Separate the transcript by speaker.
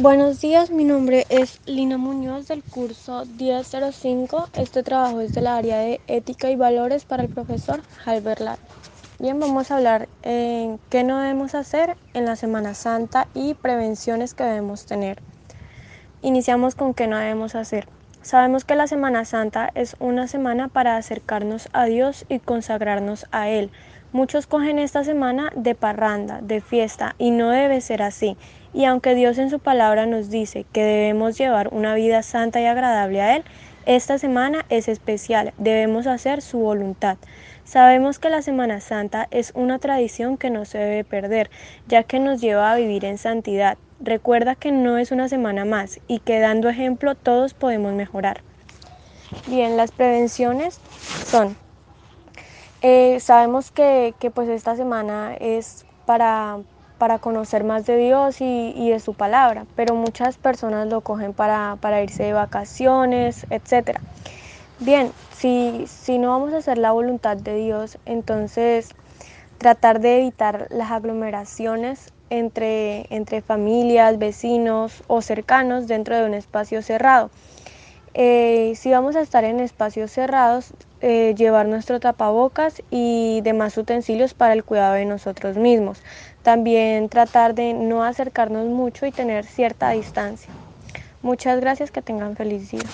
Speaker 1: Buenos días, mi nombre es Lina Muñoz del curso 1005. Este trabajo es del área de ética y valores para el profesor Halbert Lat. Bien, vamos a hablar en qué no debemos hacer en la Semana Santa y prevenciones que debemos tener. Iniciamos con qué no debemos hacer. Sabemos que la Semana Santa es una semana para acercarnos a Dios y consagrarnos a Él. Muchos cogen esta semana de parranda, de fiesta, y no debe ser así. Y aunque Dios en su palabra nos dice que debemos llevar una vida santa y agradable a Él, esta semana es especial, debemos hacer su voluntad. Sabemos que la Semana Santa es una tradición que no se debe perder, ya que nos lleva a vivir en santidad. Recuerda que no es una semana más y que dando ejemplo todos podemos mejorar. Bien, las prevenciones son, eh, sabemos que, que pues esta semana es para para conocer más de Dios y, de su palabra, pero muchas personas lo cogen para, irse de vacaciones, etc. Bien, si, no vamos a hacer la voluntad de Dios, entonces tratar de evitar las aglomeraciones entre familias, vecinos o cercanos dentro de un espacio cerrado. Eh, si vamos a estar en espacios cerrados, eh, llevar nuestro tapabocas y demás utensilios para el cuidado de nosotros mismos. También tratar de no acercarnos mucho y tener cierta distancia. Muchas gracias, que tengan feliz día.